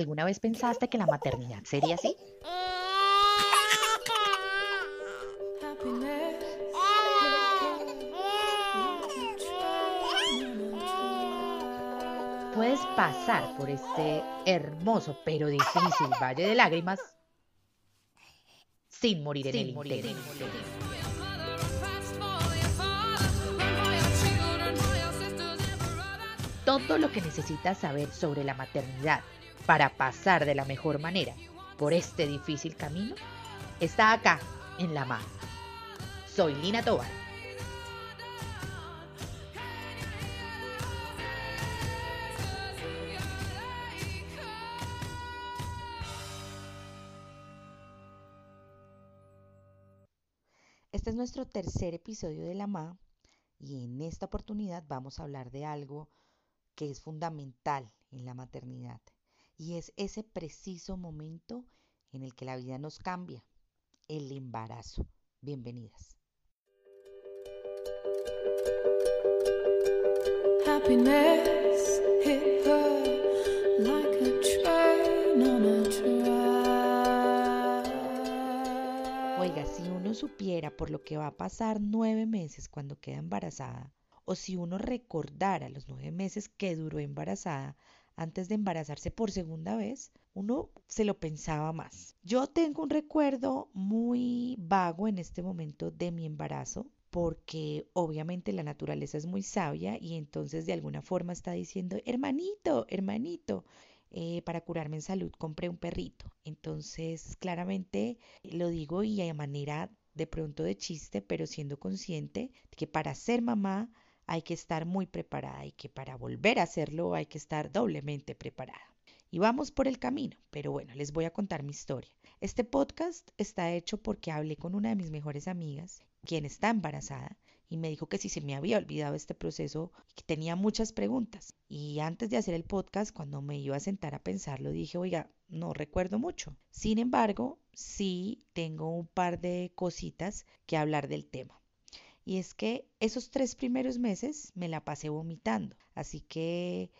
¿Alguna vez pensaste que la maternidad sería así? Puedes pasar por este hermoso pero difícil valle de lágrimas sin morir en el morir Todo lo que necesitas saber sobre la maternidad para pasar de la mejor manera por este difícil camino está acá en La Mar. Soy Lina Tobar. Este es nuestro tercer episodio de La Ma y en esta oportunidad vamos a hablar de algo que es fundamental en la maternidad y es ese preciso momento en el que la vida nos cambia, el embarazo. Bienvenidas. Oiga, si uno supiera por lo que va a pasar nueve meses cuando queda embarazada, o si uno recordara los nueve meses que duró embarazada antes de embarazarse por segunda vez, uno se lo pensaba más. Yo tengo un recuerdo muy vago en este momento de mi embarazo porque obviamente la naturaleza es muy sabia y entonces de alguna forma está diciendo, hermanito, hermanito, eh, para curarme en salud compré un perrito. Entonces, claramente lo digo y a manera de pronto de chiste, pero siendo consciente que para ser mamá hay que estar muy preparada y que para volver a hacerlo hay que estar doblemente preparada. Y vamos por el camino, pero bueno, les voy a contar mi historia. Este podcast está hecho porque hablé con una de mis mejores amigas, quien está embarazada, y me dijo que si se me había olvidado este proceso, que tenía muchas preguntas. Y antes de hacer el podcast, cuando me iba a sentar a pensarlo, dije, oiga, no recuerdo mucho. Sin embargo, sí tengo un par de cositas que hablar del tema. Y es que esos tres primeros meses me la pasé vomitando. Así que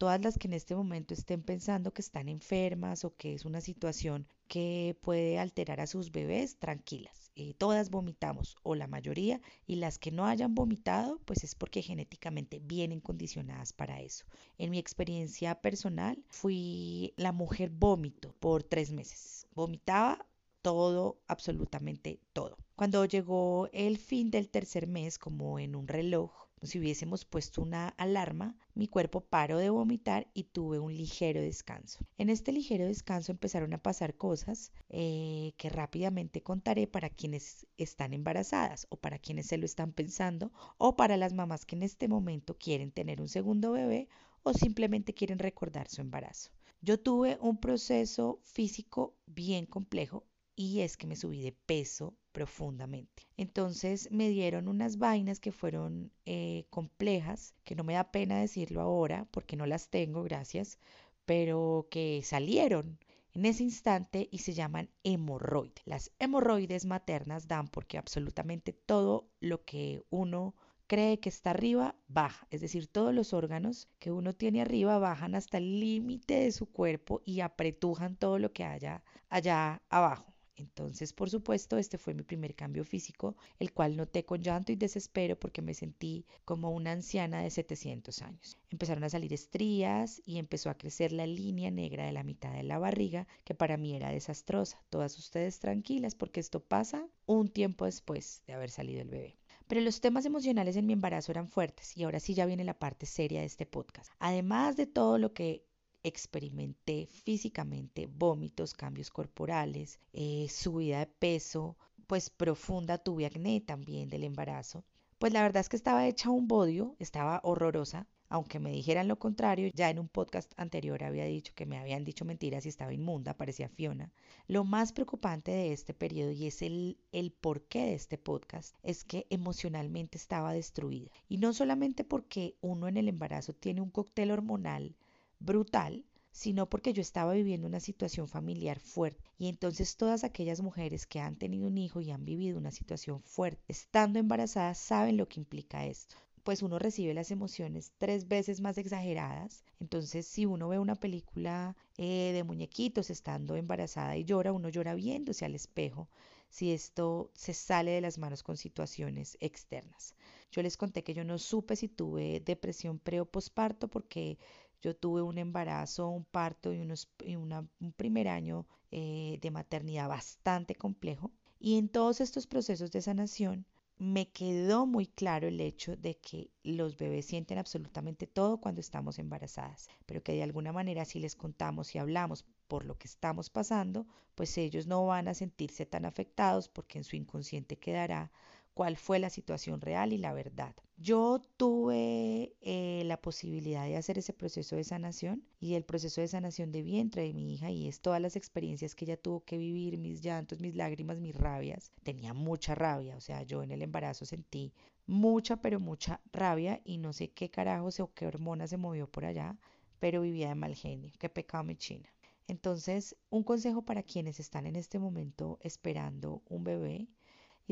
todas las que en este momento estén pensando que están enfermas o que es una situación que puede alterar a sus bebés, tranquilas. Eh, todas vomitamos o la mayoría y las que no hayan vomitado pues es porque genéticamente vienen condicionadas para eso. En mi experiencia personal fui la mujer vómito por tres meses. Vomitaba todo, absolutamente todo. Cuando llegó el fin del tercer mes, como en un reloj, si hubiésemos puesto una alarma, mi cuerpo paró de vomitar y tuve un ligero descanso. En este ligero descanso empezaron a pasar cosas eh, que rápidamente contaré para quienes están embarazadas o para quienes se lo están pensando o para las mamás que en este momento quieren tener un segundo bebé o simplemente quieren recordar su embarazo. Yo tuve un proceso físico bien complejo y es que me subí de peso profundamente. Entonces me dieron unas vainas que fueron eh, complejas, que no me da pena decirlo ahora porque no las tengo, gracias, pero que salieron en ese instante y se llaman hemorroides. Las hemorroides maternas dan porque absolutamente todo lo que uno cree que está arriba baja, es decir, todos los órganos que uno tiene arriba bajan hasta el límite de su cuerpo y apretujan todo lo que haya allá abajo. Entonces, por supuesto, este fue mi primer cambio físico, el cual noté con llanto y desespero porque me sentí como una anciana de 700 años. Empezaron a salir estrías y empezó a crecer la línea negra de la mitad de la barriga, que para mí era desastrosa. Todas ustedes tranquilas porque esto pasa un tiempo después de haber salido el bebé. Pero los temas emocionales en mi embarazo eran fuertes y ahora sí ya viene la parte seria de este podcast. Además de todo lo que experimenté físicamente vómitos, cambios corporales, eh, subida de peso, pues profunda, tuve acné también del embarazo. Pues la verdad es que estaba hecha un bodio, estaba horrorosa, aunque me dijeran lo contrario, ya en un podcast anterior había dicho que me habían dicho mentiras y estaba inmunda, parecía Fiona. Lo más preocupante de este periodo, y es el, el porqué de este podcast, es que emocionalmente estaba destruida. Y no solamente porque uno en el embarazo tiene un cóctel hormonal brutal, sino porque yo estaba viviendo una situación familiar fuerte. Y entonces todas aquellas mujeres que han tenido un hijo y han vivido una situación fuerte estando embarazadas saben lo que implica esto. pues uno recibe las emociones tres veces más exageradas. Entonces, si uno ve una película eh, de muñequitos estando embarazada y llora, uno llora viéndose al espejo si esto se sale de las manos con situaciones externas. Yo les conté que yo no supe si tuve depresión pre o posparto porque yo tuve un embarazo, un parto y, un primer año eh, de maternidad bastante complejo. Y en todos estos procesos de sanación me quedó muy claro el hecho de que los bebés sienten absolutamente todo cuando estamos embarazadas, pero que de alguna manera si les contamos y hablamos por lo que estamos pasando, pues ellos no van a sentirse tan afectados porque en su inconsciente quedará cuál fue la situación real y la verdad. Yo tuve eh, la posibilidad de hacer ese proceso de sanación y el proceso de sanación de vientre de mi hija y es todas las experiencias que ella tuvo que vivir, mis llantos, mis lágrimas, mis rabias. Tenía mucha rabia, o sea, yo en el embarazo sentí mucha, pero mucha rabia y no sé qué carajos o qué hormona se movió por allá, pero vivía de mal genio, qué pecado mi china. Entonces, un consejo para quienes están en este momento esperando un bebé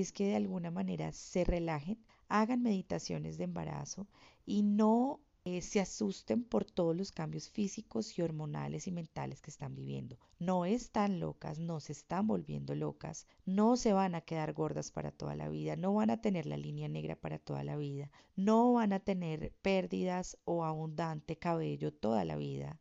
es que de alguna manera se relajen, hagan meditaciones de embarazo y no eh, se asusten por todos los cambios físicos y hormonales y mentales que están viviendo. No están locas, no se están volviendo locas, no se van a quedar gordas para toda la vida, no van a tener la línea negra para toda la vida, no van a tener pérdidas o abundante cabello toda la vida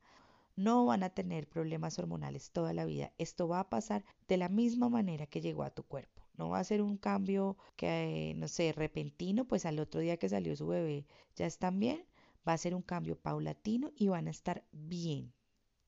no van a tener problemas hormonales toda la vida. Esto va a pasar de la misma manera que llegó a tu cuerpo. No va a ser un cambio que, no sé, repentino, pues al otro día que salió su bebé ya están bien. Va a ser un cambio paulatino y van a estar bien.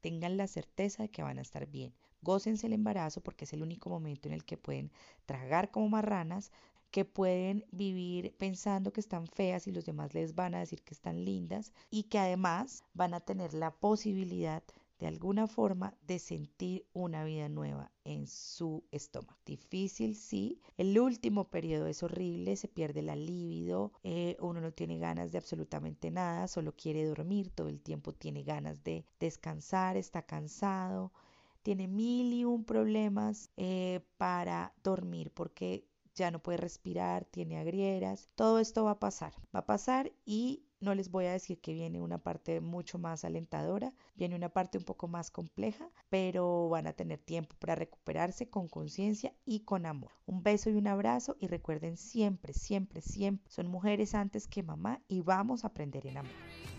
Tengan la certeza de que van a estar bien. Gócense el embarazo porque es el único momento en el que pueden tragar como marranas, que pueden vivir pensando que están feas y los demás les van a decir que están lindas y que además van a tener la posibilidad de alguna forma de sentir una vida nueva en su estómago. Difícil, sí. El último periodo es horrible, se pierde la libido, eh, uno no tiene ganas de absolutamente nada, solo quiere dormir, todo el tiempo tiene ganas de descansar, está cansado, tiene mil y un problemas eh, para dormir porque ya no puede respirar, tiene agrieras, todo esto va a pasar, va a pasar y no les voy a decir que viene una parte mucho más alentadora, viene una parte un poco más compleja, pero van a tener tiempo para recuperarse con conciencia y con amor. Un beso y un abrazo y recuerden siempre, siempre, siempre, son mujeres antes que mamá y vamos a aprender en amor.